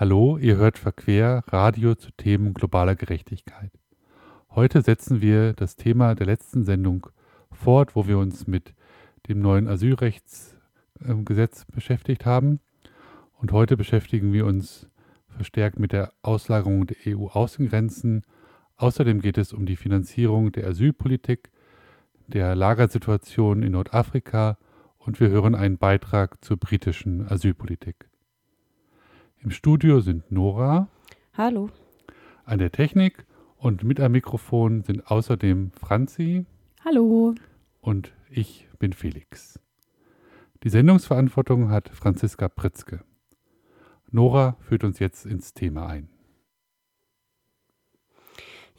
Hallo, ihr hört Verquer, Radio zu Themen globaler Gerechtigkeit. Heute setzen wir das Thema der letzten Sendung fort, wo wir uns mit dem neuen Asylrechtsgesetz beschäftigt haben. Und heute beschäftigen wir uns verstärkt mit der Auslagerung der EU-Außengrenzen. Außerdem geht es um die Finanzierung der Asylpolitik, der Lagersituation in Nordafrika und wir hören einen Beitrag zur britischen Asylpolitik. Im Studio sind Nora. Hallo. An der Technik und mit am Mikrofon sind außerdem Franzi. Hallo. Und ich bin Felix. Die Sendungsverantwortung hat Franziska Pritzke. Nora führt uns jetzt ins Thema ein.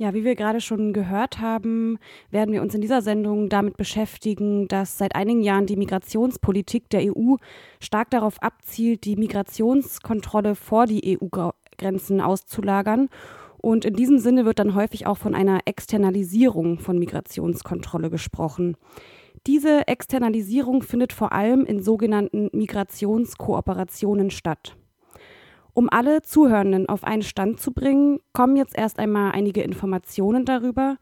Ja, wie wir gerade schon gehört haben, werden wir uns in dieser Sendung damit beschäftigen, dass seit einigen Jahren die Migrationspolitik der EU stark darauf abzielt, die Migrationskontrolle vor die EU-Grenzen auszulagern. Und in diesem Sinne wird dann häufig auch von einer Externalisierung von Migrationskontrolle gesprochen. Diese Externalisierung findet vor allem in sogenannten Migrationskooperationen statt. Um alle Zuhörenden auf einen Stand zu bringen, kommen jetzt erst einmal einige Informationen darüber,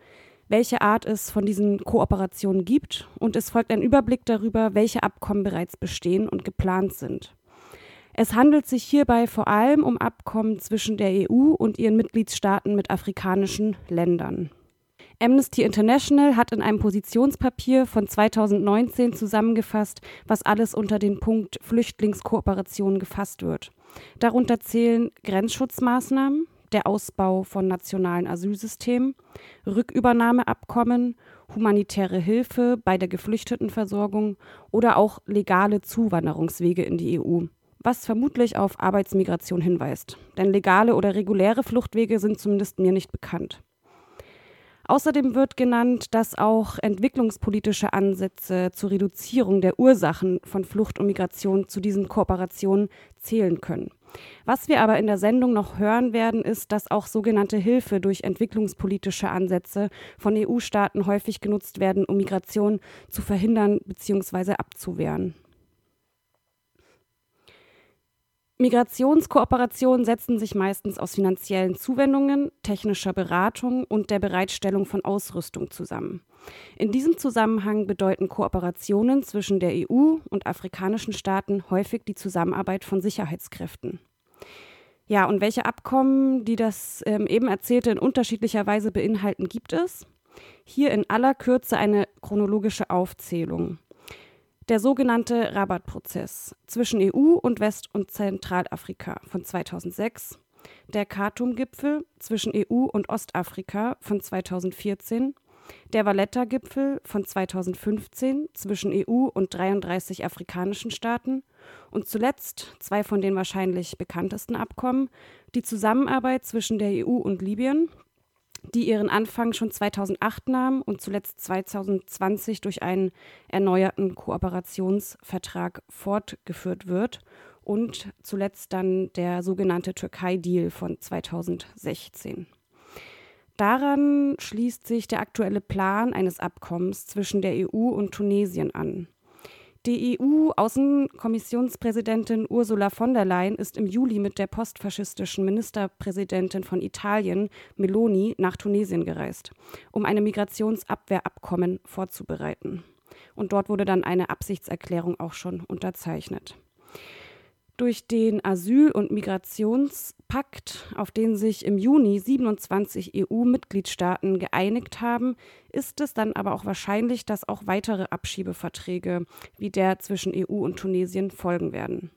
welche Art es von diesen Kooperationen gibt und es folgt ein Überblick darüber, welche Abkommen bereits bestehen und geplant sind. Es handelt sich hierbei vor allem um Abkommen zwischen der EU und ihren Mitgliedstaaten mit afrikanischen Ländern. Amnesty International hat in einem Positionspapier von 2019 zusammengefasst, was alles unter den Punkt Flüchtlingskooperation gefasst wird. Darunter zählen Grenzschutzmaßnahmen, der Ausbau von nationalen Asylsystemen, Rückübernahmeabkommen, humanitäre Hilfe bei der Geflüchtetenversorgung oder auch legale Zuwanderungswege in die EU, was vermutlich auf Arbeitsmigration hinweist. Denn legale oder reguläre Fluchtwege sind zumindest mir nicht bekannt. Außerdem wird genannt, dass auch entwicklungspolitische Ansätze zur Reduzierung der Ursachen von Flucht und Migration zu diesen Kooperationen zählen können. Was wir aber in der Sendung noch hören werden, ist, dass auch sogenannte Hilfe durch entwicklungspolitische Ansätze von EU-Staaten häufig genutzt werden, um Migration zu verhindern bzw. abzuwehren. Migrationskooperationen setzen sich meistens aus finanziellen Zuwendungen, technischer Beratung und der Bereitstellung von Ausrüstung zusammen. In diesem Zusammenhang bedeuten Kooperationen zwischen der EU und afrikanischen Staaten häufig die Zusammenarbeit von Sicherheitskräften. Ja, und welche Abkommen, die das ähm, eben erzählte in unterschiedlicher Weise beinhalten, gibt es? Hier in aller Kürze eine chronologische Aufzählung. Der sogenannte Rabat-Prozess zwischen EU und West- und Zentralafrika von 2006, der Khartoum-Gipfel zwischen EU und Ostafrika von 2014, der Valletta-Gipfel von 2015 zwischen EU und 33 afrikanischen Staaten. Und zuletzt zwei von den wahrscheinlich bekanntesten Abkommen, die Zusammenarbeit zwischen der EU und Libyen die ihren Anfang schon 2008 nahm und zuletzt 2020 durch einen erneuerten Kooperationsvertrag fortgeführt wird und zuletzt dann der sogenannte Türkei-Deal von 2016. Daran schließt sich der aktuelle Plan eines Abkommens zwischen der EU und Tunesien an. Die EU-Außenkommissionspräsidentin Ursula von der Leyen ist im Juli mit der postfaschistischen Ministerpräsidentin von Italien, Meloni, nach Tunesien gereist, um ein Migrationsabwehrabkommen vorzubereiten. Und dort wurde dann eine Absichtserklärung auch schon unterzeichnet. Durch den Asyl- und Migrationspakt, auf den sich im Juni 27 EU-Mitgliedstaaten geeinigt haben, ist es dann aber auch wahrscheinlich, dass auch weitere Abschiebeverträge wie der zwischen EU und Tunesien folgen werden.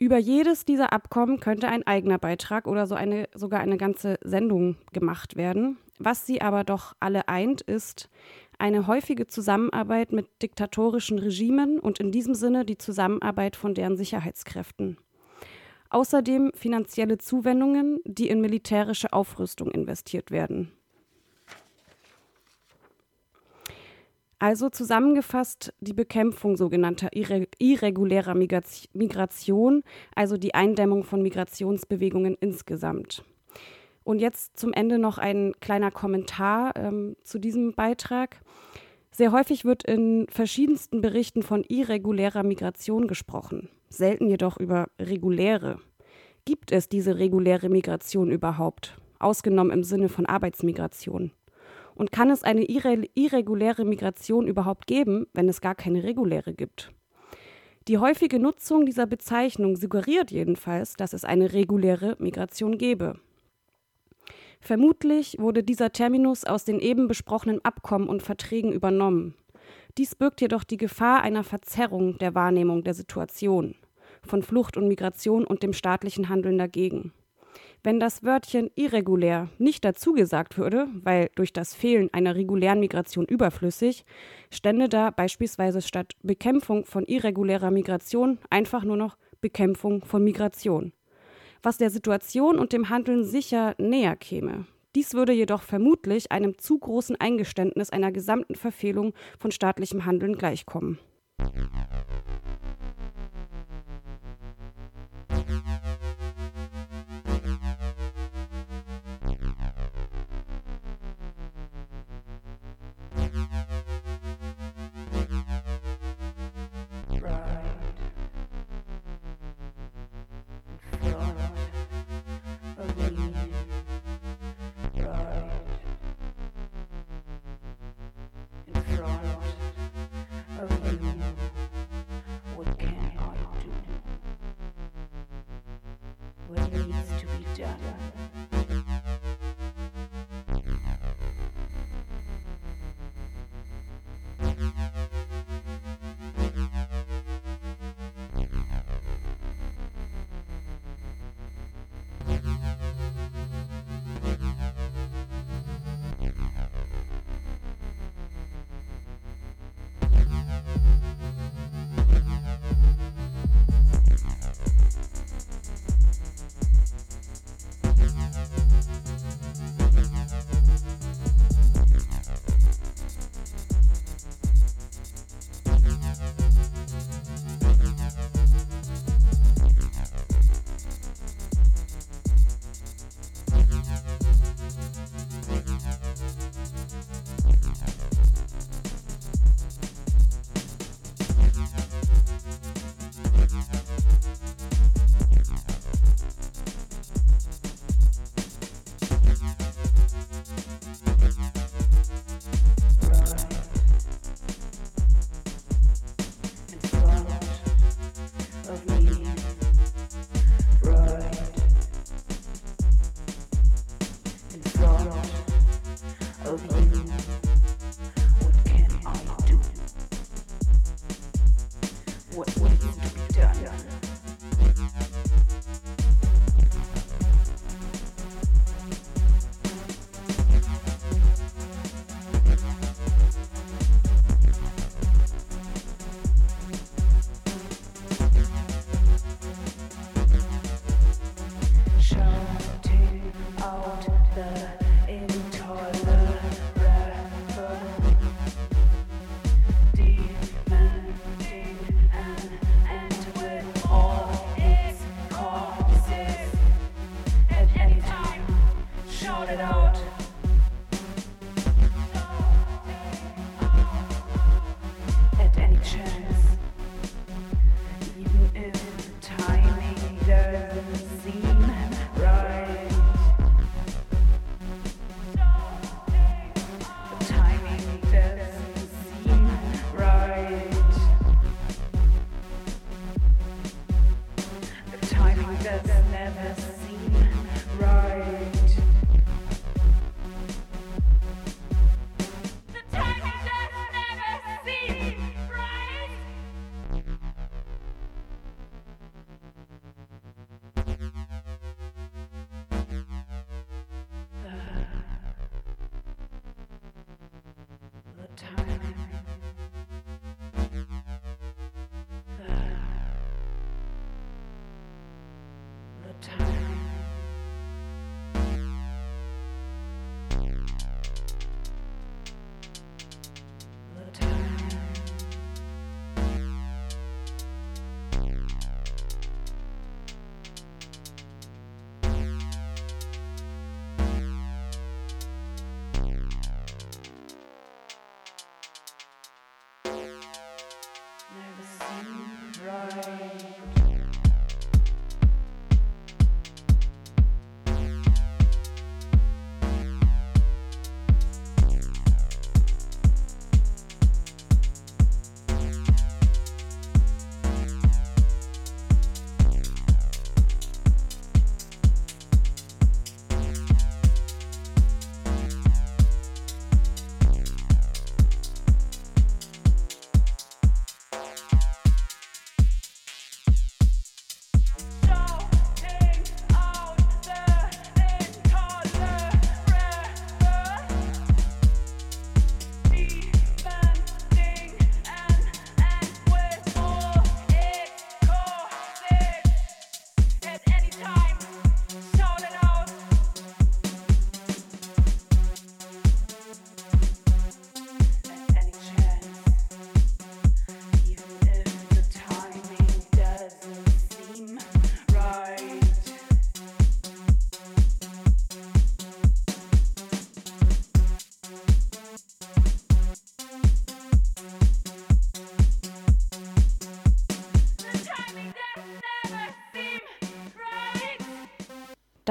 Über jedes dieser Abkommen könnte ein eigener Beitrag oder so eine, sogar eine ganze Sendung gemacht werden. Was sie aber doch alle eint, ist, eine häufige Zusammenarbeit mit diktatorischen Regimen und in diesem Sinne die Zusammenarbeit von deren Sicherheitskräften. Außerdem finanzielle Zuwendungen, die in militärische Aufrüstung investiert werden. Also zusammengefasst die Bekämpfung sogenannter irregulärer Migration, also die Eindämmung von Migrationsbewegungen insgesamt. Und jetzt zum Ende noch ein kleiner Kommentar ähm, zu diesem Beitrag. Sehr häufig wird in verschiedensten Berichten von irregulärer Migration gesprochen. selten jedoch über reguläre. Gibt es diese reguläre Migration überhaupt? Ausgenommen im Sinne von Arbeitsmigration. Und kann es eine irre irreguläre Migration überhaupt geben, wenn es gar keine reguläre gibt? Die häufige Nutzung dieser Bezeichnung suggeriert jedenfalls, dass es eine reguläre Migration gäbe. Vermutlich wurde dieser Terminus aus den eben besprochenen Abkommen und Verträgen übernommen. Dies birgt jedoch die Gefahr einer Verzerrung der Wahrnehmung der Situation von Flucht und Migration und dem staatlichen Handeln dagegen. Wenn das Wörtchen irregulär nicht dazu gesagt würde, weil durch das Fehlen einer regulären Migration überflüssig, stände da beispielsweise statt Bekämpfung von irregulärer Migration einfach nur noch Bekämpfung von Migration was der Situation und dem Handeln sicher näher käme. Dies würde jedoch vermutlich einem zu großen Eingeständnis einer gesamten Verfehlung von staatlichem Handeln gleichkommen.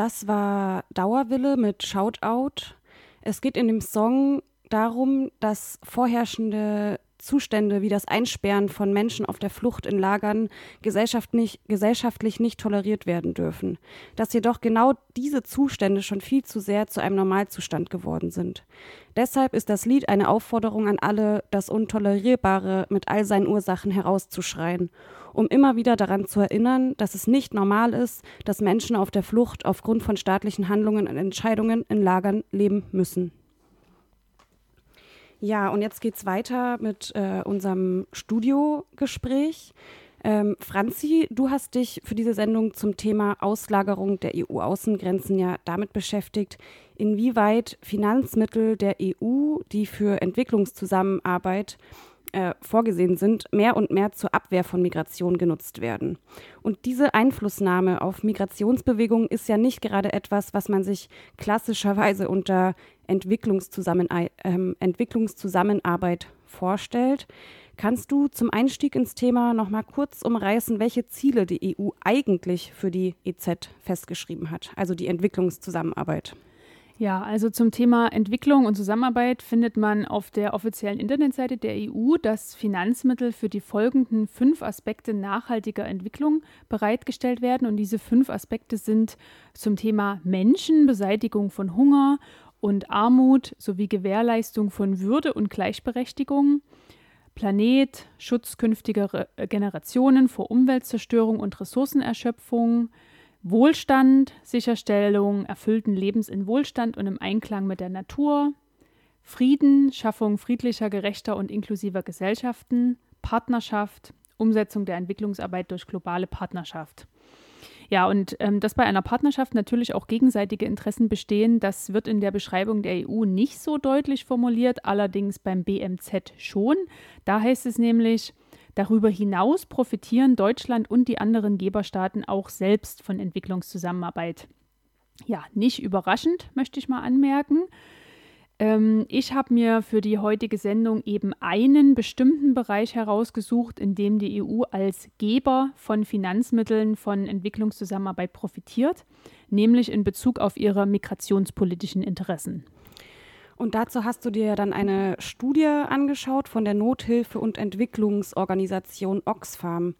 Das war Dauerwille mit Shoutout. Es geht in dem Song darum, dass vorherrschende Zustände wie das Einsperren von Menschen auf der Flucht in Lagern gesellschaftlich, gesellschaftlich nicht toleriert werden dürfen, dass jedoch genau diese Zustände schon viel zu sehr zu einem Normalzustand geworden sind. Deshalb ist das Lied eine Aufforderung an alle, das Untolerierbare mit all seinen Ursachen herauszuschreien, um immer wieder daran zu erinnern, dass es nicht normal ist, dass Menschen auf der Flucht aufgrund von staatlichen Handlungen und Entscheidungen in Lagern leben müssen. Ja, und jetzt geht's weiter mit äh, unserem Studiogespräch. Ähm, Franzi, du hast dich für diese Sendung zum Thema Auslagerung der EU-Außengrenzen ja damit beschäftigt, inwieweit Finanzmittel der EU, die für Entwicklungszusammenarbeit äh, vorgesehen sind, mehr und mehr zur Abwehr von Migration genutzt werden. Und diese Einflussnahme auf Migrationsbewegungen ist ja nicht gerade etwas, was man sich klassischerweise unter Entwicklungszusammen äh, Entwicklungszusammenarbeit vorstellt. Kannst du zum Einstieg ins Thema noch mal kurz umreißen, welche Ziele die EU eigentlich für die EZ festgeschrieben hat, also die Entwicklungszusammenarbeit? Ja, also zum Thema Entwicklung und Zusammenarbeit findet man auf der offiziellen Internetseite der EU, dass Finanzmittel für die folgenden fünf Aspekte nachhaltiger Entwicklung bereitgestellt werden. Und diese fünf Aspekte sind zum Thema Menschen, Beseitigung von Hunger und Armut sowie Gewährleistung von Würde und Gleichberechtigung, Planet, Schutz künftiger Generationen vor Umweltzerstörung und Ressourcenerschöpfung, Wohlstand, Sicherstellung erfüllten Lebens in Wohlstand und im Einklang mit der Natur, Frieden, Schaffung friedlicher, gerechter und inklusiver Gesellschaften, Partnerschaft, Umsetzung der Entwicklungsarbeit durch globale Partnerschaft. Ja, und ähm, dass bei einer Partnerschaft natürlich auch gegenseitige Interessen bestehen, das wird in der Beschreibung der EU nicht so deutlich formuliert, allerdings beim BMZ schon. Da heißt es nämlich, darüber hinaus profitieren Deutschland und die anderen Geberstaaten auch selbst von Entwicklungszusammenarbeit. Ja, nicht überraschend, möchte ich mal anmerken. Ähm, ich habe mir für die heutige Sendung eben einen bestimmten Bereich herausgesucht, in dem die EU als Geber von Finanzmitteln von Entwicklungszusammenarbeit profitiert, nämlich in Bezug auf ihre migrationspolitischen Interessen. Und dazu hast du dir dann eine Studie angeschaut von der Nothilfe- und Entwicklungsorganisation Oxfam.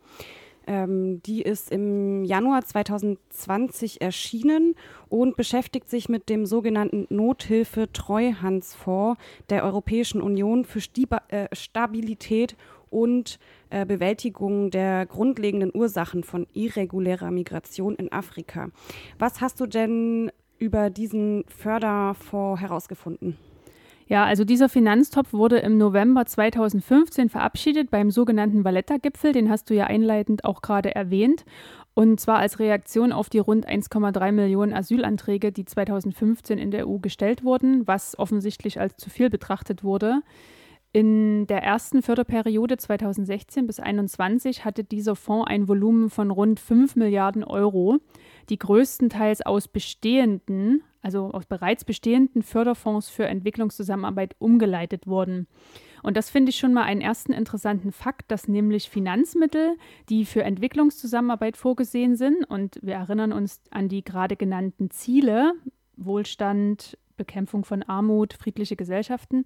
Ähm, die ist im Januar 2020 erschienen und beschäftigt sich mit dem sogenannten Nothilfe-Treuhandsfonds der Europäischen Union für äh, Stabilität und äh, Bewältigung der grundlegenden Ursachen von irregulärer Migration in Afrika. Was hast du denn über diesen Förderfonds herausgefunden? Ja, also dieser Finanztopf wurde im November 2015 verabschiedet beim sogenannten Valletta-Gipfel, den hast du ja einleitend auch gerade erwähnt. Und zwar als Reaktion auf die rund 1,3 Millionen Asylanträge, die 2015 in der EU gestellt wurden, was offensichtlich als zu viel betrachtet wurde. In der ersten Förderperiode 2016 bis 2021 hatte dieser Fonds ein Volumen von rund 5 Milliarden Euro, die größtenteils aus bestehenden also aus bereits bestehenden Förderfonds für Entwicklungszusammenarbeit umgeleitet wurden. Und das finde ich schon mal einen ersten interessanten Fakt, dass nämlich Finanzmittel, die für Entwicklungszusammenarbeit vorgesehen sind, und wir erinnern uns an die gerade genannten Ziele, Wohlstand, Bekämpfung von Armut, friedliche Gesellschaften,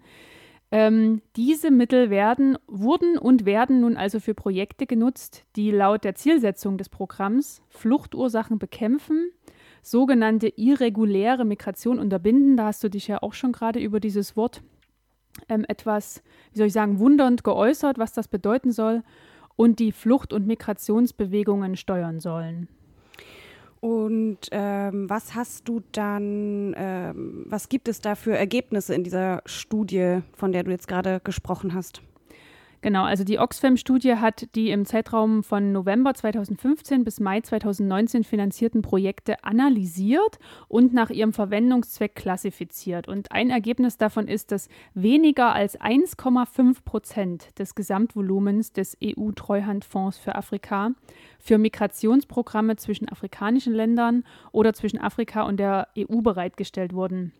ähm, diese Mittel werden, wurden und werden nun also für Projekte genutzt, die laut der Zielsetzung des Programms Fluchtursachen bekämpfen, sogenannte irreguläre Migration unterbinden. Da hast du dich ja auch schon gerade über dieses Wort ähm, etwas, wie soll ich sagen, wundernd geäußert, was das bedeuten soll und die Flucht- und Migrationsbewegungen steuern sollen. Und ähm, was hast du dann, ähm, was gibt es da für Ergebnisse in dieser Studie, von der du jetzt gerade gesprochen hast? Genau, also die Oxfam-Studie hat die im Zeitraum von November 2015 bis Mai 2019 finanzierten Projekte analysiert und nach ihrem Verwendungszweck klassifiziert. Und ein Ergebnis davon ist, dass weniger als 1,5 Prozent des Gesamtvolumens des EU-Treuhandfonds für Afrika für Migrationsprogramme zwischen afrikanischen Ländern oder zwischen Afrika und der EU bereitgestellt wurden.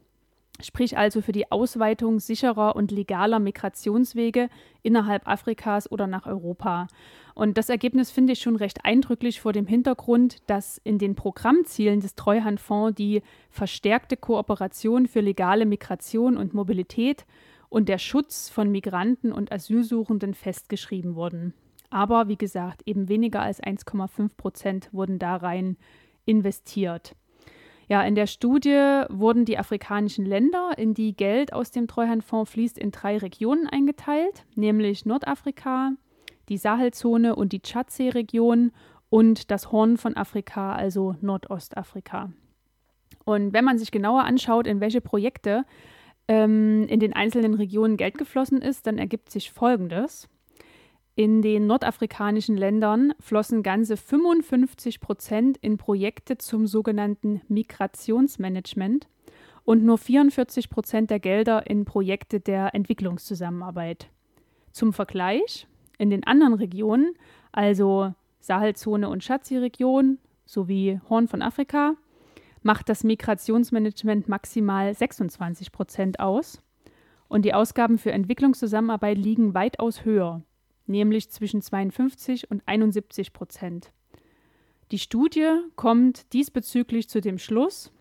Sprich also für die Ausweitung sicherer und legaler Migrationswege innerhalb Afrikas oder nach Europa. Und das Ergebnis finde ich schon recht eindrücklich vor dem Hintergrund, dass in den Programmzielen des Treuhandfonds die verstärkte Kooperation für legale Migration und Mobilität und der Schutz von Migranten und Asylsuchenden festgeschrieben wurden. Aber wie gesagt, eben weniger als 1,5 Prozent wurden da rein investiert. Ja, in der Studie wurden die afrikanischen Länder, in die Geld aus dem Treuhandfonds fließt, in drei Regionen eingeteilt, nämlich Nordafrika, die Sahelzone und die Tschadsee-Region und das Horn von Afrika, also Nordostafrika. Und wenn man sich genauer anschaut, in welche Projekte ähm, in den einzelnen Regionen Geld geflossen ist, dann ergibt sich Folgendes. In den nordafrikanischen Ländern flossen ganze 55 Prozent in Projekte zum sogenannten Migrationsmanagement und nur 44 Prozent der Gelder in Projekte der Entwicklungszusammenarbeit. Zum Vergleich, in den anderen Regionen, also Sahelzone und Schatzi-Region sowie Horn von Afrika, macht das Migrationsmanagement maximal 26 Prozent aus und die Ausgaben für Entwicklungszusammenarbeit liegen weitaus höher nämlich zwischen 52 und 71 Prozent. Die Studie kommt diesbezüglich zu dem Schluss,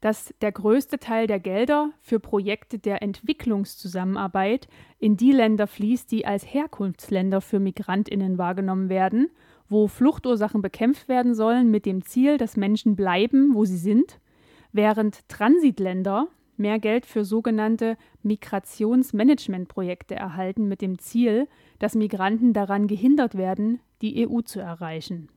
dass der größte Teil der Gelder für Projekte der Entwicklungszusammenarbeit in die Länder fließt, die als Herkunftsländer für Migrantinnen wahrgenommen werden, wo Fluchtursachen bekämpft werden sollen mit dem Ziel, dass Menschen bleiben, wo sie sind, während Transitländer mehr Geld für sogenannte Migrationsmanagementprojekte erhalten mit dem Ziel, dass Migranten daran gehindert werden, die EU zu erreichen.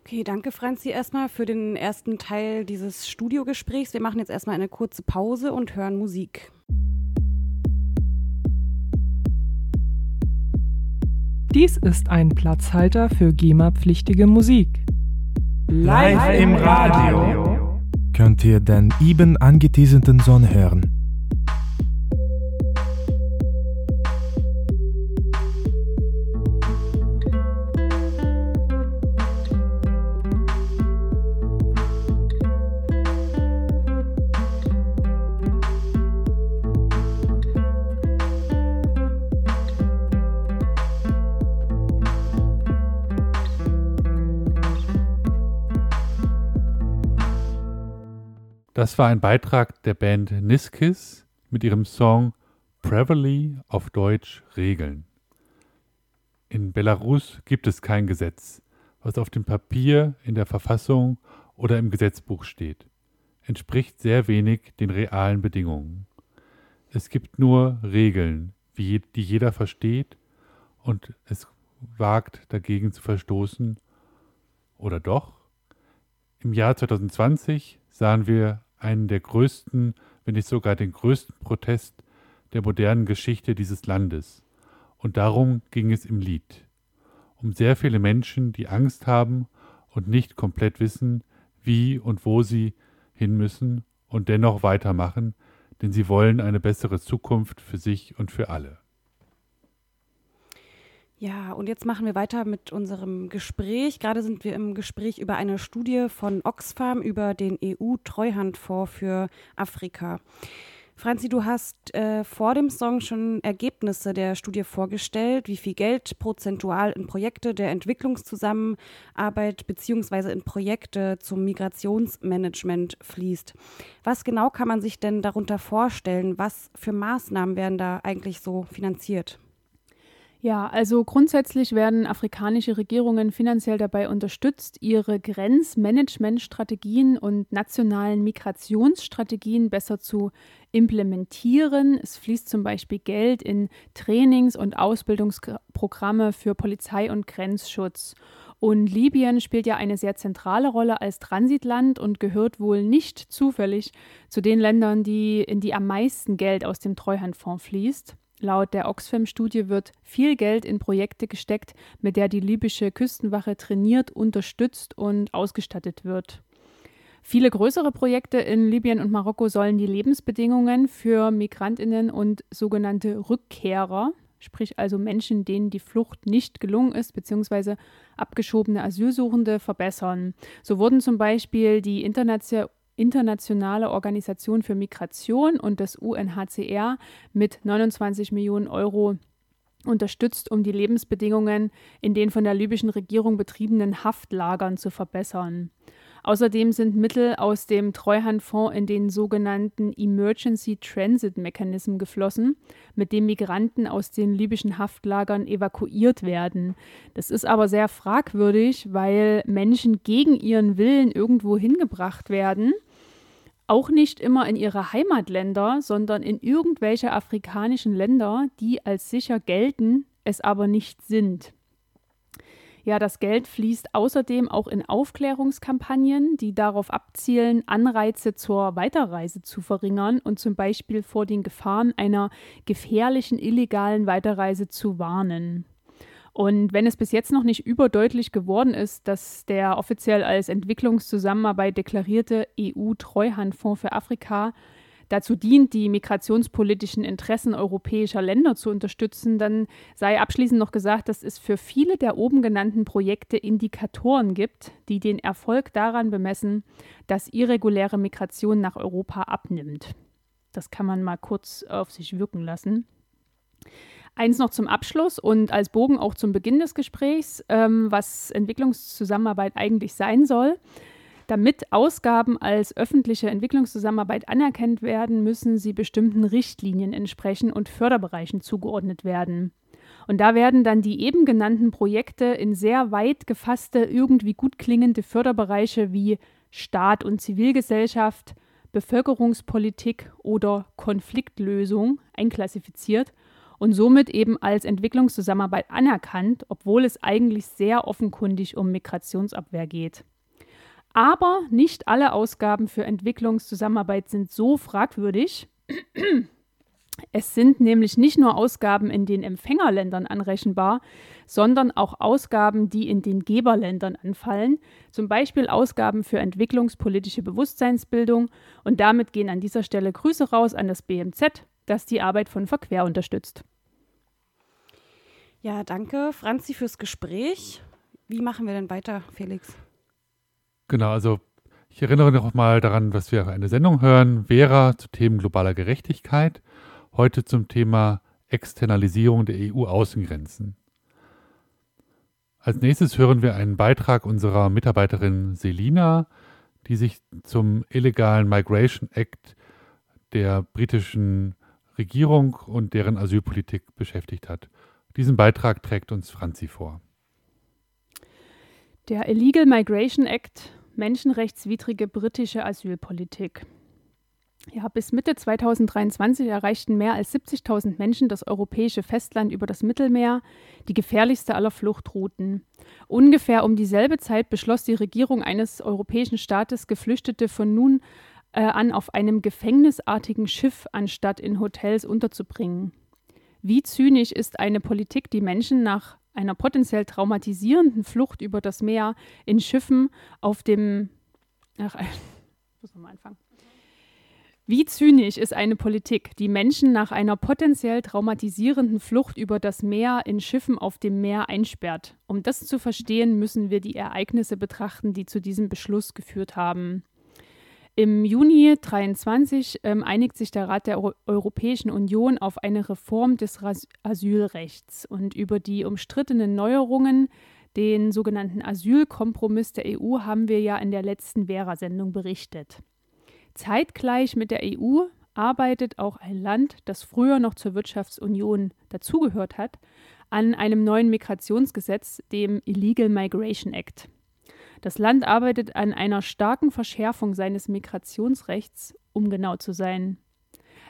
Okay, danke Franzi erstmal für den ersten Teil dieses Studiogesprächs. Wir machen jetzt erstmal eine kurze Pause und hören Musik. Dies ist ein Platzhalter für GEMA-pflichtige Musik. Live im Radio könnt ihr den eben angeteaserten Song hören. Das war ein Beitrag der Band Niskis mit ihrem Song Preverly auf Deutsch Regeln. In Belarus gibt es kein Gesetz, was auf dem Papier, in der Verfassung oder im Gesetzbuch steht. Entspricht sehr wenig den realen Bedingungen. Es gibt nur Regeln, die jeder versteht und es wagt dagegen zu verstoßen. Oder doch? Im Jahr 2020 sahen wir einen der größten, wenn nicht sogar den größten Protest der modernen Geschichte dieses Landes. Und darum ging es im Lied. Um sehr viele Menschen, die Angst haben und nicht komplett wissen, wie und wo sie hin müssen und dennoch weitermachen, denn sie wollen eine bessere Zukunft für sich und für alle. Ja, und jetzt machen wir weiter mit unserem Gespräch. Gerade sind wir im Gespräch über eine Studie von Oxfam über den EU-Treuhandfonds für Afrika. Franzi, du hast äh, vor dem Song schon Ergebnisse der Studie vorgestellt, wie viel Geld prozentual in Projekte der Entwicklungszusammenarbeit beziehungsweise in Projekte zum Migrationsmanagement fließt. Was genau kann man sich denn darunter vorstellen? Was für Maßnahmen werden da eigentlich so finanziert? Ja, also grundsätzlich werden afrikanische Regierungen finanziell dabei unterstützt, ihre Grenzmanagementstrategien und nationalen Migrationsstrategien besser zu implementieren. Es fließt zum Beispiel Geld in Trainings- und Ausbildungsprogramme für Polizei und Grenzschutz. Und Libyen spielt ja eine sehr zentrale Rolle als Transitland und gehört wohl nicht zufällig zu den Ländern, die, in die am meisten Geld aus dem Treuhandfonds fließt. Laut der Oxfam-Studie wird viel Geld in Projekte gesteckt, mit der die libysche Küstenwache trainiert, unterstützt und ausgestattet wird. Viele größere Projekte in Libyen und Marokko sollen die Lebensbedingungen für Migrantinnen und sogenannte Rückkehrer, sprich also Menschen, denen die Flucht nicht gelungen ist, beziehungsweise abgeschobene Asylsuchende verbessern. So wurden zum Beispiel die Internationale Organisation für Migration und das UNHCR mit 29 Millionen Euro unterstützt, um die Lebensbedingungen in den von der libyschen Regierung betriebenen Haftlagern zu verbessern. Außerdem sind Mittel aus dem Treuhandfonds in den sogenannten Emergency Transit Mechanism geflossen, mit dem Migranten aus den libyschen Haftlagern evakuiert werden. Das ist aber sehr fragwürdig, weil Menschen gegen ihren Willen irgendwo hingebracht werden auch nicht immer in ihre Heimatländer, sondern in irgendwelche afrikanischen Länder, die als sicher gelten, es aber nicht sind. Ja, das Geld fließt außerdem auch in Aufklärungskampagnen, die darauf abzielen, Anreize zur Weiterreise zu verringern und zum Beispiel vor den Gefahren einer gefährlichen illegalen Weiterreise zu warnen. Und wenn es bis jetzt noch nicht überdeutlich geworden ist, dass der offiziell als Entwicklungszusammenarbeit deklarierte EU-Treuhandfonds für Afrika dazu dient, die migrationspolitischen Interessen europäischer Länder zu unterstützen, dann sei abschließend noch gesagt, dass es für viele der oben genannten Projekte Indikatoren gibt, die den Erfolg daran bemessen, dass irreguläre Migration nach Europa abnimmt. Das kann man mal kurz auf sich wirken lassen. Eins noch zum Abschluss und als Bogen auch zum Beginn des Gesprächs, ähm, was Entwicklungszusammenarbeit eigentlich sein soll. Damit Ausgaben als öffentliche Entwicklungszusammenarbeit anerkannt werden, müssen sie bestimmten Richtlinien entsprechen und Förderbereichen zugeordnet werden. Und da werden dann die eben genannten Projekte in sehr weit gefasste, irgendwie gut klingende Förderbereiche wie Staat und Zivilgesellschaft, Bevölkerungspolitik oder Konfliktlösung einklassifiziert und somit eben als Entwicklungszusammenarbeit anerkannt, obwohl es eigentlich sehr offenkundig um Migrationsabwehr geht. Aber nicht alle Ausgaben für Entwicklungszusammenarbeit sind so fragwürdig. Es sind nämlich nicht nur Ausgaben in den Empfängerländern anrechenbar, sondern auch Ausgaben, die in den Geberländern anfallen, zum Beispiel Ausgaben für entwicklungspolitische Bewusstseinsbildung. Und damit gehen an dieser Stelle Grüße raus an das BMZ, das die Arbeit von Verquer unterstützt. Ja, danke, Franzi, fürs Gespräch. Wie machen wir denn weiter, Felix? Genau, also ich erinnere noch mal daran, dass wir eine Sendung hören, Vera zu Themen globaler Gerechtigkeit, heute zum Thema Externalisierung der EU-Außengrenzen. Als nächstes hören wir einen Beitrag unserer Mitarbeiterin Selina, die sich zum illegalen Migration Act der britischen Regierung und deren Asylpolitik beschäftigt hat. Diesen Beitrag trägt uns Franzi vor. Der Illegal Migration Act, menschenrechtswidrige britische Asylpolitik. Ja, bis Mitte 2023 erreichten mehr als 70.000 Menschen das europäische Festland über das Mittelmeer, die gefährlichste aller Fluchtrouten. Ungefähr um dieselbe Zeit beschloss die Regierung eines europäischen Staates, Geflüchtete von nun äh, an auf einem gefängnisartigen Schiff anstatt in Hotels unterzubringen. Wie zynisch ist eine Politik, die Menschen nach einer potenziell traumatisierenden Flucht über das Meer in Schiffen auf dem. Ach, muss nochmal anfangen. Wie zynisch ist eine Politik, die Menschen nach einer potenziell traumatisierenden Flucht über das Meer in Schiffen auf dem Meer einsperrt? Um das zu verstehen, müssen wir die Ereignisse betrachten, die zu diesem Beschluss geführt haben. Im Juni 2023 ähm, einigt sich der Rat der Euro Europäischen Union auf eine Reform des Ras Asylrechts und über die umstrittenen Neuerungen, den sogenannten Asylkompromiss der EU, haben wir ja in der letzten Vera-Sendung berichtet. Zeitgleich mit der EU arbeitet auch ein Land, das früher noch zur Wirtschaftsunion dazugehört hat, an einem neuen Migrationsgesetz, dem Illegal Migration Act. Das Land arbeitet an einer starken Verschärfung seines Migrationsrechts, um genau zu sein.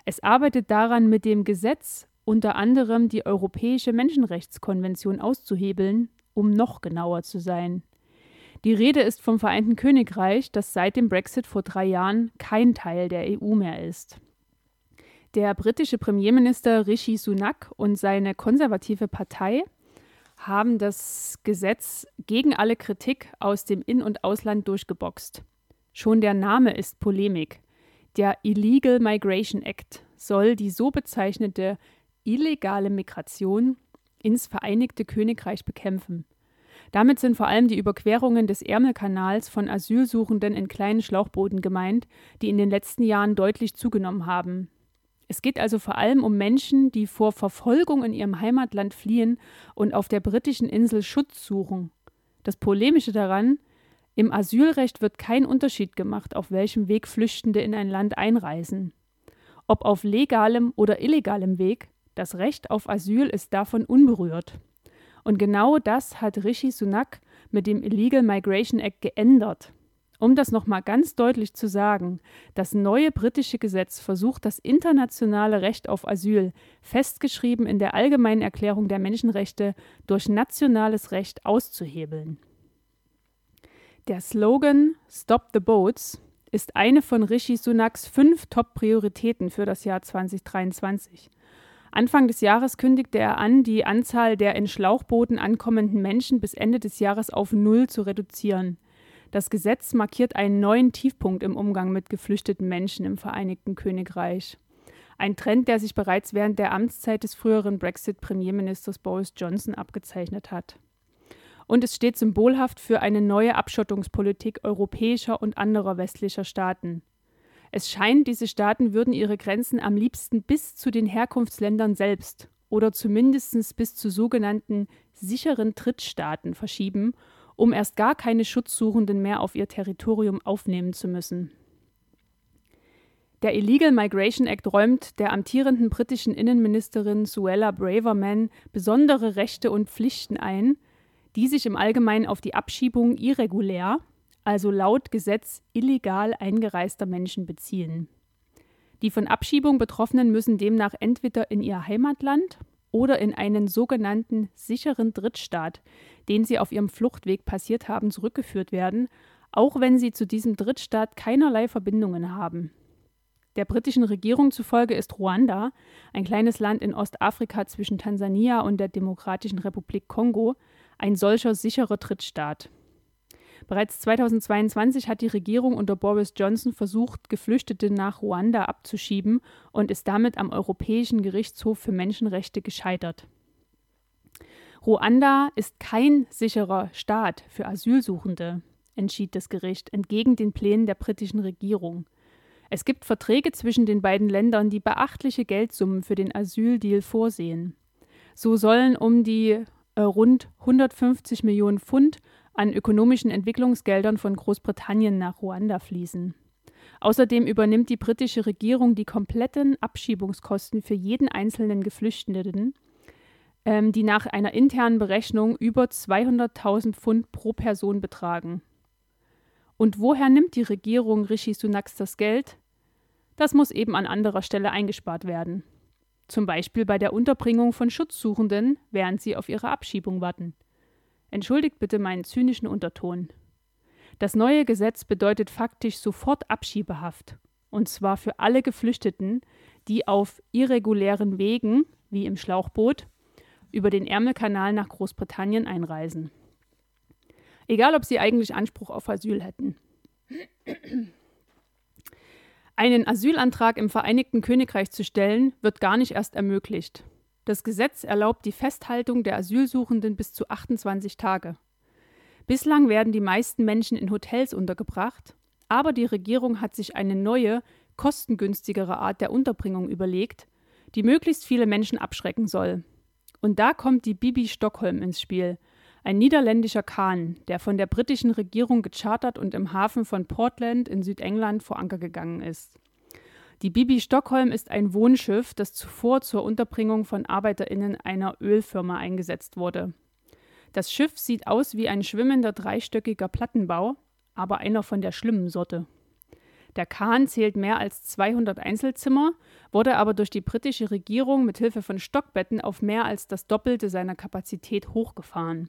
Es arbeitet daran, mit dem Gesetz unter anderem die Europäische Menschenrechtskonvention auszuhebeln, um noch genauer zu sein. Die Rede ist vom Vereinten Königreich, das seit dem Brexit vor drei Jahren kein Teil der EU mehr ist. Der britische Premierminister Rishi Sunak und seine konservative Partei haben das Gesetz gegen alle Kritik aus dem In- und Ausland durchgeboxt. Schon der Name ist Polemik. Der Illegal Migration Act soll die so bezeichnete illegale Migration ins Vereinigte Königreich bekämpfen. Damit sind vor allem die Überquerungen des Ärmelkanals von Asylsuchenden in kleinen Schlauchbooten gemeint, die in den letzten Jahren deutlich zugenommen haben. Es geht also vor allem um Menschen, die vor Verfolgung in ihrem Heimatland fliehen und auf der britischen Insel Schutz suchen. Das Polemische daran, im Asylrecht wird kein Unterschied gemacht, auf welchem Weg Flüchtende in ein Land einreisen. Ob auf legalem oder illegalem Weg, das Recht auf Asyl ist davon unberührt. Und genau das hat Rishi Sunak mit dem Illegal Migration Act geändert. Um das nochmal ganz deutlich zu sagen, das neue britische Gesetz versucht das internationale Recht auf Asyl, festgeschrieben in der Allgemeinen Erklärung der Menschenrechte, durch nationales Recht auszuhebeln. Der Slogan Stop the Boats ist eine von Rishi Sunaks fünf Top-Prioritäten für das Jahr 2023. Anfang des Jahres kündigte er an, die Anzahl der in Schlauchbooten ankommenden Menschen bis Ende des Jahres auf Null zu reduzieren. Das Gesetz markiert einen neuen Tiefpunkt im Umgang mit geflüchteten Menschen im Vereinigten Königreich. Ein Trend, der sich bereits während der Amtszeit des früheren Brexit-Premierministers Boris Johnson abgezeichnet hat. Und es steht symbolhaft für eine neue Abschottungspolitik europäischer und anderer westlicher Staaten. Es scheint, diese Staaten würden ihre Grenzen am liebsten bis zu den Herkunftsländern selbst oder zumindest bis zu sogenannten sicheren Drittstaaten verschieben um erst gar keine Schutzsuchenden mehr auf ihr Territorium aufnehmen zu müssen. Der Illegal Migration Act räumt der amtierenden britischen Innenministerin Suella Braverman besondere Rechte und Pflichten ein, die sich im Allgemeinen auf die Abschiebung irregulär, also laut Gesetz illegal eingereister Menschen beziehen. Die von Abschiebung Betroffenen müssen demnach entweder in ihr Heimatland oder in einen sogenannten sicheren Drittstaat, den sie auf ihrem Fluchtweg passiert haben, zurückgeführt werden, auch wenn sie zu diesem Drittstaat keinerlei Verbindungen haben. Der britischen Regierung zufolge ist Ruanda, ein kleines Land in Ostafrika zwischen Tansania und der Demokratischen Republik Kongo, ein solcher sicherer Drittstaat. Bereits 2022 hat die Regierung unter Boris Johnson versucht, Geflüchtete nach Ruanda abzuschieben und ist damit am Europäischen Gerichtshof für Menschenrechte gescheitert. Ruanda ist kein sicherer Staat für Asylsuchende, entschied das Gericht, entgegen den Plänen der britischen Regierung. Es gibt Verträge zwischen den beiden Ländern, die beachtliche Geldsummen für den Asyldeal vorsehen. So sollen um die äh, rund 150 Millionen Pfund an ökonomischen Entwicklungsgeldern von Großbritannien nach Ruanda fließen. Außerdem übernimmt die britische Regierung die kompletten Abschiebungskosten für jeden einzelnen Geflüchteten ähm, die nach einer internen Berechnung über 200.000 Pfund pro Person betragen. Und woher nimmt die Regierung Rishi Sunaks das Geld? Das muss eben an anderer Stelle eingespart werden. Zum Beispiel bei der Unterbringung von Schutzsuchenden, während sie auf ihre Abschiebung warten. Entschuldigt bitte meinen zynischen Unterton. Das neue Gesetz bedeutet faktisch sofort Abschiebehaft, und zwar für alle Geflüchteten, die auf irregulären Wegen, wie im Schlauchboot, über den Ärmelkanal nach Großbritannien einreisen. Egal, ob sie eigentlich Anspruch auf Asyl hätten. Einen Asylantrag im Vereinigten Königreich zu stellen, wird gar nicht erst ermöglicht. Das Gesetz erlaubt die Festhaltung der Asylsuchenden bis zu 28 Tage. Bislang werden die meisten Menschen in Hotels untergebracht, aber die Regierung hat sich eine neue, kostengünstigere Art der Unterbringung überlegt, die möglichst viele Menschen abschrecken soll, und da kommt die Bibi Stockholm ins Spiel, ein niederländischer Kahn, der von der britischen Regierung gechartert und im Hafen von Portland in Südengland vor Anker gegangen ist. Die Bibi Stockholm ist ein Wohnschiff, das zuvor zur Unterbringung von ArbeiterInnen einer Ölfirma eingesetzt wurde. Das Schiff sieht aus wie ein schwimmender dreistöckiger Plattenbau, aber einer von der schlimmen Sorte. Der Kahn zählt mehr als 200 Einzelzimmer, wurde aber durch die britische Regierung mit Hilfe von Stockbetten auf mehr als das Doppelte seiner Kapazität hochgefahren.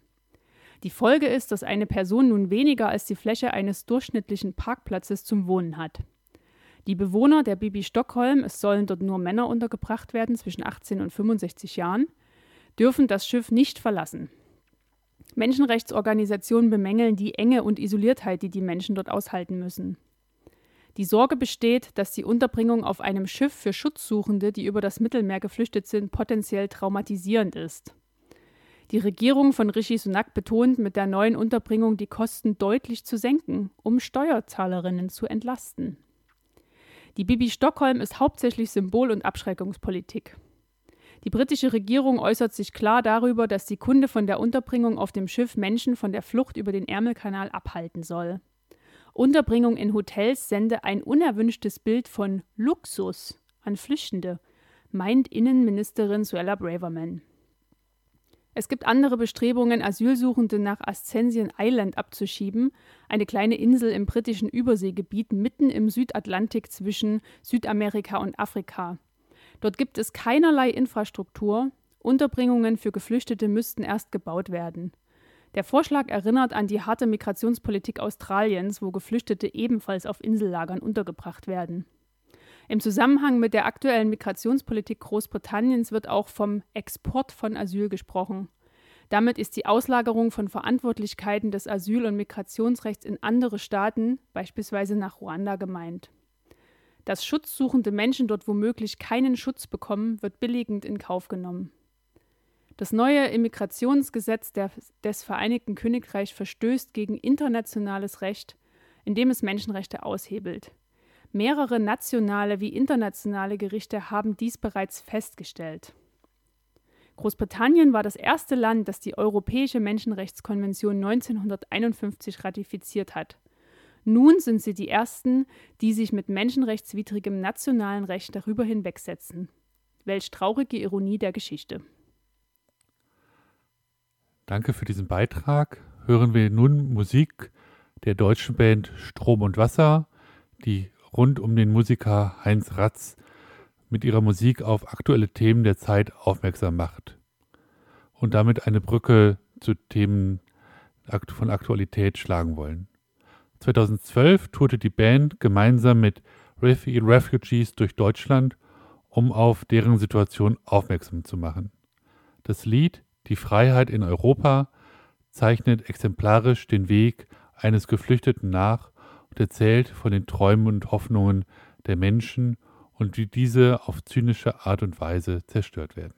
Die Folge ist, dass eine Person nun weniger als die Fläche eines durchschnittlichen Parkplatzes zum Wohnen hat. Die Bewohner der Bibi Stockholm, es sollen dort nur Männer untergebracht werden zwischen 18 und 65 Jahren, dürfen das Schiff nicht verlassen. Menschenrechtsorganisationen bemängeln die Enge und Isoliertheit, die die Menschen dort aushalten müssen. Die Sorge besteht, dass die Unterbringung auf einem Schiff für Schutzsuchende, die über das Mittelmeer geflüchtet sind, potenziell traumatisierend ist. Die Regierung von Rishi Sunak betont mit der neuen Unterbringung die Kosten deutlich zu senken, um Steuerzahlerinnen zu entlasten. Die Bibi Stockholm ist hauptsächlich Symbol- und Abschreckungspolitik. Die britische Regierung äußert sich klar darüber, dass die Kunde von der Unterbringung auf dem Schiff Menschen von der Flucht über den Ärmelkanal abhalten soll. Unterbringung in Hotels sende ein unerwünschtes Bild von Luxus an Flüchtende, meint Innenministerin Suella Braverman. Es gibt andere Bestrebungen, Asylsuchende nach Ascension Island abzuschieben, eine kleine Insel im britischen Überseegebiet mitten im Südatlantik zwischen Südamerika und Afrika. Dort gibt es keinerlei Infrastruktur, Unterbringungen für Geflüchtete müssten erst gebaut werden. Der Vorschlag erinnert an die harte Migrationspolitik Australiens, wo Geflüchtete ebenfalls auf Insellagern untergebracht werden. Im Zusammenhang mit der aktuellen Migrationspolitik Großbritanniens wird auch vom Export von Asyl gesprochen. Damit ist die Auslagerung von Verantwortlichkeiten des Asyl- und Migrationsrechts in andere Staaten, beispielsweise nach Ruanda, gemeint. Dass schutzsuchende Menschen dort womöglich keinen Schutz bekommen, wird billigend in Kauf genommen. Das neue Immigrationsgesetz der, des Vereinigten Königreichs verstößt gegen internationales Recht, indem es Menschenrechte aushebelt. Mehrere nationale wie internationale Gerichte haben dies bereits festgestellt. Großbritannien war das erste Land, das die Europäische Menschenrechtskonvention 1951 ratifiziert hat. Nun sind sie die Ersten, die sich mit menschenrechtswidrigem nationalen Recht darüber hinwegsetzen. Welch traurige Ironie der Geschichte. Danke für diesen Beitrag. Hören wir nun Musik der deutschen Band Strom und Wasser, die rund um den Musiker Heinz Ratz mit ihrer Musik auf aktuelle Themen der Zeit aufmerksam macht und damit eine Brücke zu Themen von Aktualität schlagen wollen. 2012 tourte die Band gemeinsam mit Refugees durch Deutschland, um auf deren Situation aufmerksam zu machen. Das Lied Die Freiheit in Europa zeichnet exemplarisch den Weg eines Geflüchteten nach und erzählt von den Träumen und Hoffnungen der Menschen und wie diese auf zynische Art und Weise zerstört werden.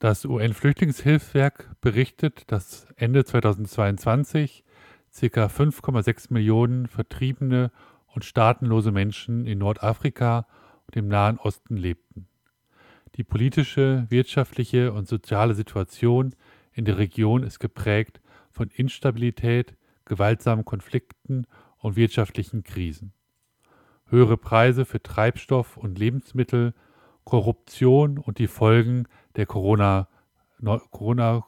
Das UN-Flüchtlingshilfswerk berichtet, dass Ende 2022 ca. 5,6 Millionen vertriebene und staatenlose Menschen in Nordafrika und im Nahen Osten lebten. Die politische, wirtschaftliche und soziale Situation in der Region ist geprägt von Instabilität, gewaltsamen Konflikten und wirtschaftlichen Krisen. Höhere Preise für Treibstoff und Lebensmittel, Korruption und die Folgen der Corona, Corona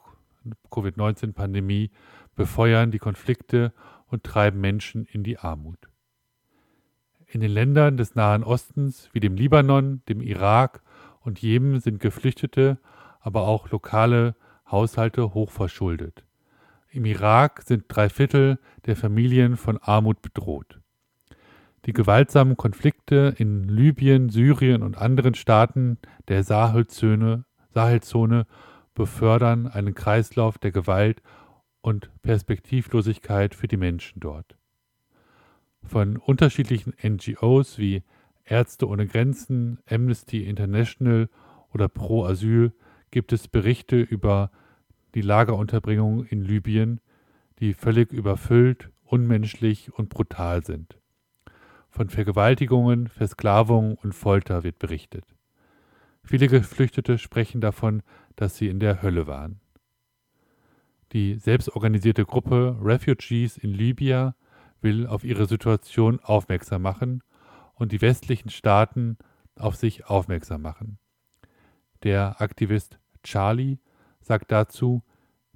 Covid-19-Pandemie befeuern die Konflikte und treiben Menschen in die Armut. In den Ländern des Nahen Ostens wie dem Libanon, dem Irak und Jemen sind Geflüchtete, aber auch lokale Haushalte hochverschuldet. Im Irak sind drei Viertel der Familien von Armut bedroht. Die gewaltsamen Konflikte in Libyen, Syrien und anderen Staaten der Sahelzone Sahelzone befördern einen Kreislauf der Gewalt und Perspektivlosigkeit für die Menschen dort. Von unterschiedlichen NGOs wie Ärzte ohne Grenzen, Amnesty International oder Pro Asyl gibt es Berichte über die Lagerunterbringung in Libyen, die völlig überfüllt, unmenschlich und brutal sind. Von Vergewaltigungen, Versklavung und Folter wird berichtet. Viele Geflüchtete sprechen davon, dass sie in der Hölle waren. Die selbstorganisierte Gruppe Refugees in Libya will auf ihre Situation aufmerksam machen und die westlichen Staaten auf sich aufmerksam machen. Der Aktivist Charlie sagt dazu,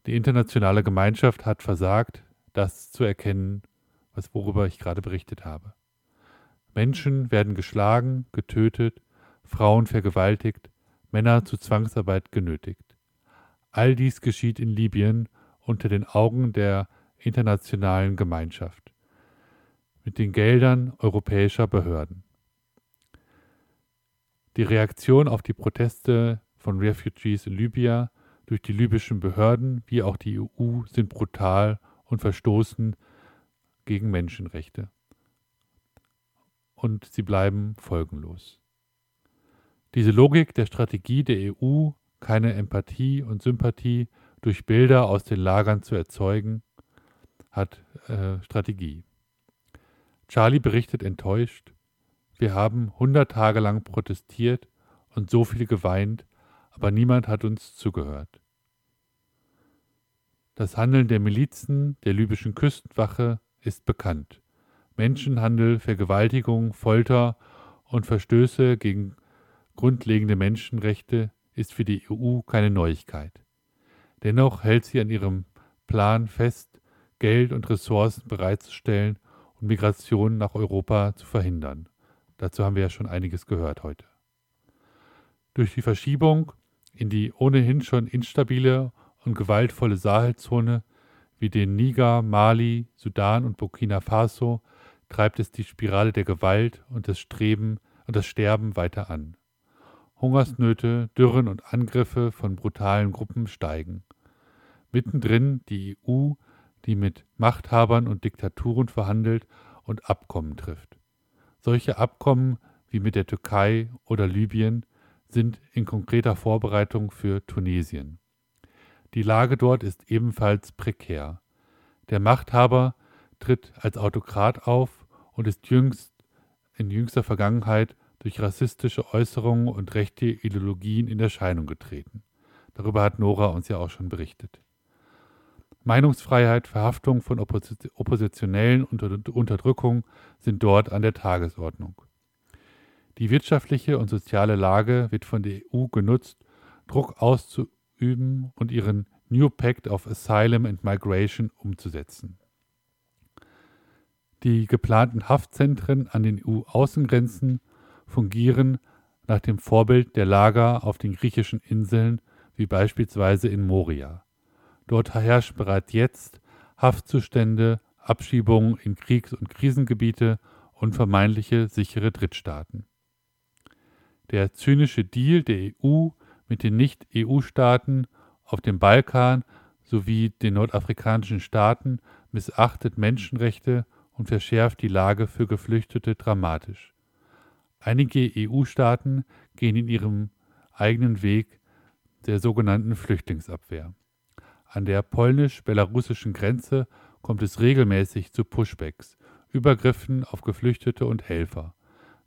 die internationale Gemeinschaft hat versagt, das zu erkennen, worüber ich gerade berichtet habe. Menschen werden geschlagen, getötet, Frauen vergewaltigt, Männer zu Zwangsarbeit genötigt. All dies geschieht in Libyen unter den Augen der internationalen Gemeinschaft mit den Geldern europäischer Behörden. Die Reaktion auf die Proteste von Refugees in Libyen durch die libyschen Behörden wie auch die EU sind brutal und verstoßen gegen Menschenrechte. Und sie bleiben folgenlos. Diese Logik der Strategie der EU, keine Empathie und Sympathie durch Bilder aus den Lagern zu erzeugen, hat äh, Strategie. Charlie berichtet enttäuscht, wir haben hundert Tage lang protestiert und so viel geweint, aber niemand hat uns zugehört. Das Handeln der Milizen der libyschen Küstenwache ist bekannt. Menschenhandel, Vergewaltigung, Folter und Verstöße gegen grundlegende Menschenrechte ist für die EU keine Neuigkeit. Dennoch hält sie an ihrem Plan fest, Geld und Ressourcen bereitzustellen und Migration nach Europa zu verhindern. Dazu haben wir ja schon einiges gehört heute. Durch die Verschiebung in die ohnehin schon instabile und gewaltvolle Sahelzone wie den Niger, Mali, Sudan und Burkina Faso treibt es die Spirale der Gewalt und das Streben und das Sterben weiter an. Hungersnöte, Dürren und Angriffe von brutalen Gruppen steigen. Mittendrin die EU, die mit Machthabern und Diktaturen verhandelt und Abkommen trifft. Solche Abkommen wie mit der Türkei oder Libyen sind in konkreter Vorbereitung für Tunesien. Die Lage dort ist ebenfalls prekär. Der Machthaber tritt als Autokrat auf und ist jüngst in jüngster Vergangenheit durch rassistische Äußerungen und rechte Ideologien in Erscheinung getreten. Darüber hat Nora uns ja auch schon berichtet. Meinungsfreiheit, Verhaftung von Oppositionellen und Unterdrückung sind dort an der Tagesordnung. Die wirtschaftliche und soziale Lage wird von der EU genutzt, Druck auszuüben und ihren New Pact of Asylum and Migration umzusetzen. Die geplanten Haftzentren an den EU-Außengrenzen fungieren nach dem Vorbild der Lager auf den griechischen Inseln, wie beispielsweise in Moria. Dort herrschen bereits jetzt Haftzustände, Abschiebungen in Kriegs- und Krisengebiete und vermeintliche sichere Drittstaaten. Der zynische Deal der EU mit den Nicht-EU-Staaten auf dem Balkan sowie den nordafrikanischen Staaten missachtet Menschenrechte und verschärft die Lage für Geflüchtete dramatisch. Einige EU-Staaten gehen in ihrem eigenen Weg der sogenannten Flüchtlingsabwehr. An der polnisch-belarussischen Grenze kommt es regelmäßig zu Pushbacks, Übergriffen auf Geflüchtete und Helfer,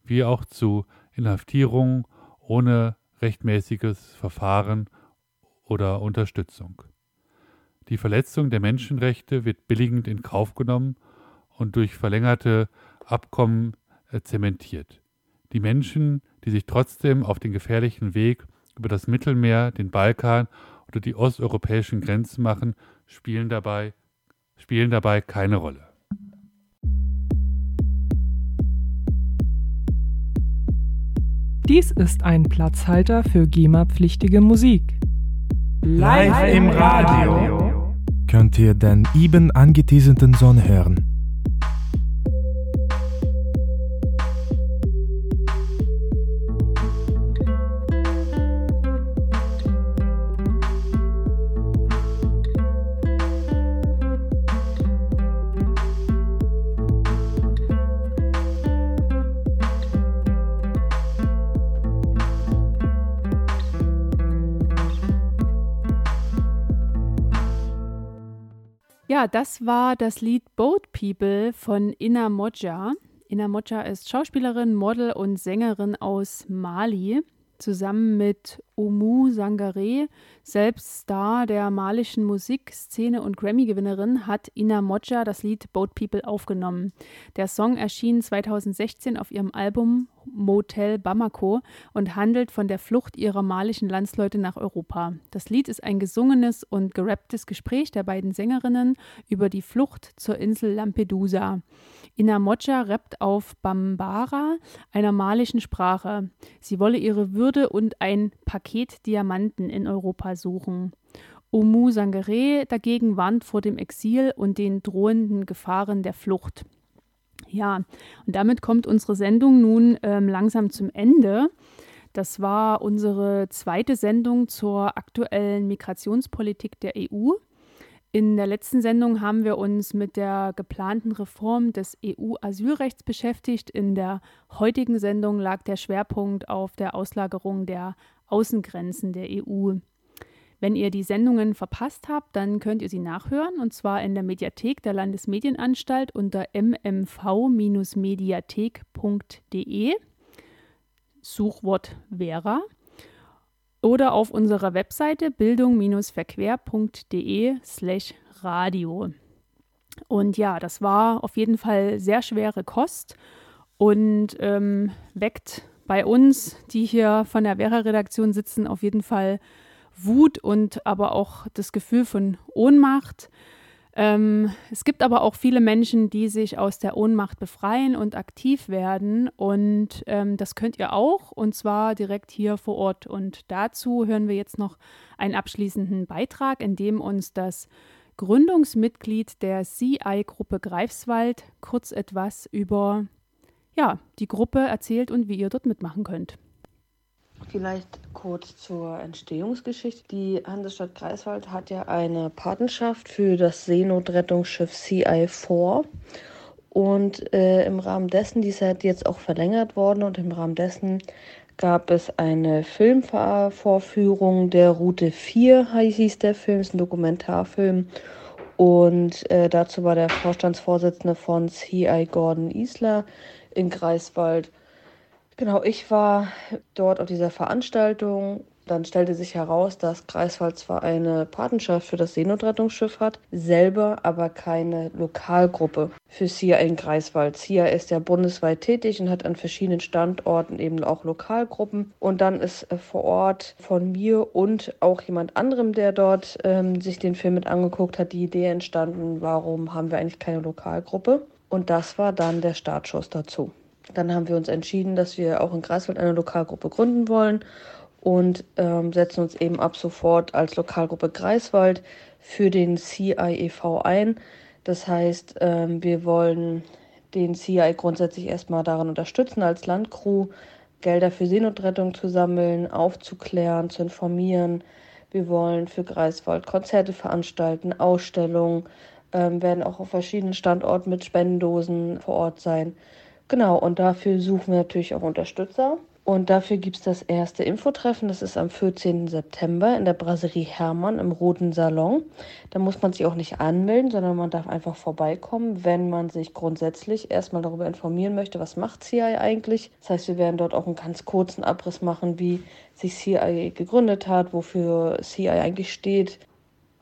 wie auch zu Inhaftierungen ohne rechtmäßiges Verfahren oder Unterstützung. Die Verletzung der Menschenrechte wird billigend in Kauf genommen und durch verlängerte Abkommen äh, zementiert. Die Menschen, die sich trotzdem auf den gefährlichen Weg über das Mittelmeer, den Balkan oder die osteuropäischen Grenzen machen, spielen dabei, spielen dabei keine Rolle. Dies ist ein Platzhalter für GEMA-pflichtige Musik. Live im Radio könnt ihr den eben angeteaserten Song hören. Das war das Lied Boat People von Ina Moja. Ina Moja ist Schauspielerin, Model und Sängerin aus Mali. Zusammen mit Omu Sangare, selbst Star der malischen Musikszene und Grammy-Gewinnerin, hat Ina Moja das Lied Boat People aufgenommen. Der Song erschien 2016 auf ihrem Album Motel Bamako und handelt von der Flucht ihrer malischen Landsleute nach Europa. Das Lied ist ein gesungenes und gerapptes Gespräch der beiden Sängerinnen über die Flucht zur Insel Lampedusa. Ina Mocha rappt auf Bambara, einer malischen Sprache. Sie wolle ihre Würde und ein Paket Diamanten in Europa suchen. Omu Sangere dagegen warnt vor dem Exil und den drohenden Gefahren der Flucht. Ja, und damit kommt unsere Sendung nun ähm, langsam zum Ende. Das war unsere zweite Sendung zur aktuellen Migrationspolitik der EU. In der letzten Sendung haben wir uns mit der geplanten Reform des EU-Asylrechts beschäftigt. In der heutigen Sendung lag der Schwerpunkt auf der Auslagerung der Außengrenzen der EU. Wenn ihr die Sendungen verpasst habt, dann könnt ihr sie nachhören und zwar in der Mediathek der Landesmedienanstalt unter mmv-mediathek.de. Suchwort Vera oder auf unserer Webseite bildung-verquer.de slash radio. Und ja, das war auf jeden Fall sehr schwere Kost und ähm, weckt bei uns, die hier von der Vera-Redaktion sitzen, auf jeden Fall Wut und aber auch das Gefühl von Ohnmacht. Ähm, es gibt aber auch viele Menschen, die sich aus der Ohnmacht befreien und aktiv werden. Und ähm, das könnt ihr auch, und zwar direkt hier vor Ort. Und dazu hören wir jetzt noch einen abschließenden Beitrag, in dem uns das Gründungsmitglied der CI-Gruppe Greifswald kurz etwas über ja, die Gruppe erzählt und wie ihr dort mitmachen könnt. Vielleicht kurz zur Entstehungsgeschichte. Die Hansestadt Greifswald hat ja eine Patenschaft für das Seenotrettungsschiff CI4. Und äh, im Rahmen dessen, die ist halt jetzt auch verlängert worden, und im Rahmen dessen gab es eine Filmvorführung der Route 4, hieß der Film, ist ein Dokumentarfilm. Und äh, dazu war der Vorstandsvorsitzende von CI Gordon Isler in Greifswald Genau, ich war dort auf dieser Veranstaltung. Dann stellte sich heraus, dass Greifswald zwar eine Patenschaft für das Seenotrettungsschiff hat, selber aber keine Lokalgruppe für SIA in Greifswald. SIA ist ja bundesweit tätig und hat an verschiedenen Standorten eben auch Lokalgruppen. Und dann ist äh, vor Ort von mir und auch jemand anderem, der dort ähm, sich den Film mit angeguckt hat, die Idee entstanden, warum haben wir eigentlich keine Lokalgruppe? Und das war dann der Startschuss dazu. Dann haben wir uns entschieden, dass wir auch in Greifswald eine Lokalgruppe gründen wollen und ähm, setzen uns eben ab sofort als Lokalgruppe Greifswald für den CIEV ein. Das heißt, ähm, wir wollen den CI grundsätzlich erstmal daran unterstützen, als Landcrew Gelder für Seenotrettung zu sammeln, aufzuklären, zu informieren. Wir wollen für Greifswald Konzerte veranstalten, Ausstellungen, ähm, werden auch auf verschiedenen Standorten mit Spendendosen vor Ort sein. Genau, und dafür suchen wir natürlich auch Unterstützer. Und dafür gibt es das erste Infotreffen. Das ist am 14. September in der Brasserie Hermann im Roten Salon. Da muss man sich auch nicht anmelden, sondern man darf einfach vorbeikommen, wenn man sich grundsätzlich erstmal darüber informieren möchte, was macht CI eigentlich. Das heißt, wir werden dort auch einen ganz kurzen Abriss machen, wie sich CI gegründet hat, wofür CI eigentlich steht,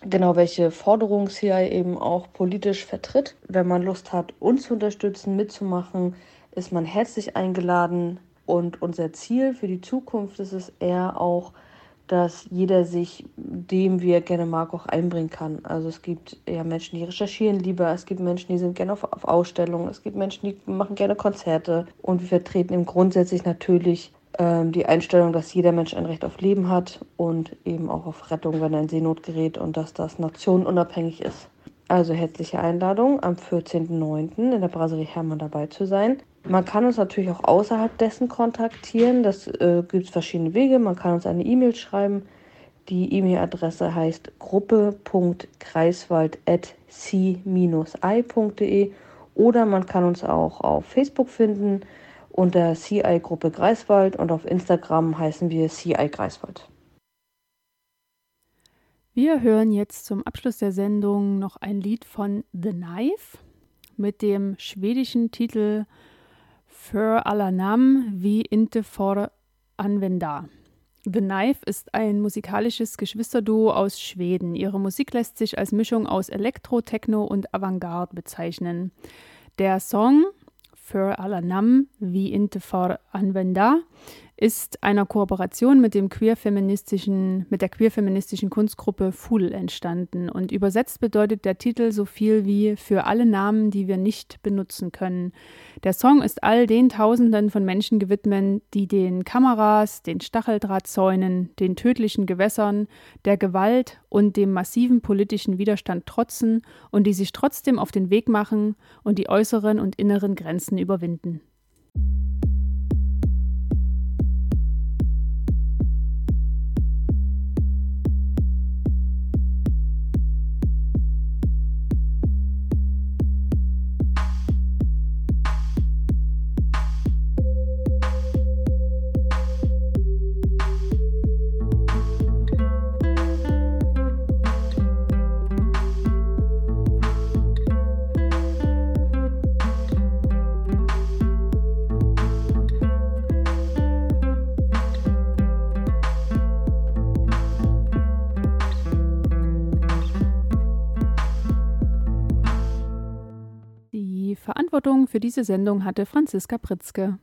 genau welche Forderungen CI eben auch politisch vertritt. Wenn man Lust hat, uns zu unterstützen, mitzumachen, ist man herzlich eingeladen. Und unser Ziel für die Zukunft ist es eher auch, dass jeder sich dem, wie er gerne mag, auch einbringen kann. Also es gibt ja Menschen, die recherchieren lieber, es gibt Menschen, die sind gerne auf, auf Ausstellungen, es gibt Menschen, die machen gerne Konzerte und wir vertreten im grundsätzlich natürlich ähm, die Einstellung, dass jeder Mensch ein Recht auf Leben hat und eben auch auf Rettung, wenn er in Seenot gerät und dass das nationenunabhängig ist. Also herzliche Einladung, am 14.09. in der Brasserie Hermann dabei zu sein. Man kann uns natürlich auch außerhalb dessen kontaktieren. Das äh, gibt es verschiedene Wege. Man kann uns eine E-Mail schreiben. Die E-Mail-Adresse heißt gruppe.greifswald.c-i.de oder man kann uns auch auf Facebook finden unter CI Gruppe Greifswald und auf Instagram heißen wir CI Greifswald. Wir hören jetzt zum Abschluss der Sendung noch ein Lied von The Knife mit dem schwedischen Titel För alla namn wie inte får använda. The Knife ist ein musikalisches Geschwisterduo aus Schweden. Ihre Musik lässt sich als Mischung aus Elektro, Techno und Avantgarde bezeichnen. Der Song Für aller Nam wie inte for anvenda ist einer Kooperation mit, dem queerfeministischen, mit der queerfeministischen Kunstgruppe Full entstanden. Und übersetzt bedeutet der Titel so viel wie für alle Namen, die wir nicht benutzen können. Der Song ist all den Tausenden von Menschen gewidmet, die den Kameras, den Stacheldrahtzäunen, den tödlichen Gewässern, der Gewalt und dem massiven politischen Widerstand trotzen und die sich trotzdem auf den Weg machen und die äußeren und inneren Grenzen überwinden. Für diese Sendung hatte Franziska Pritzke.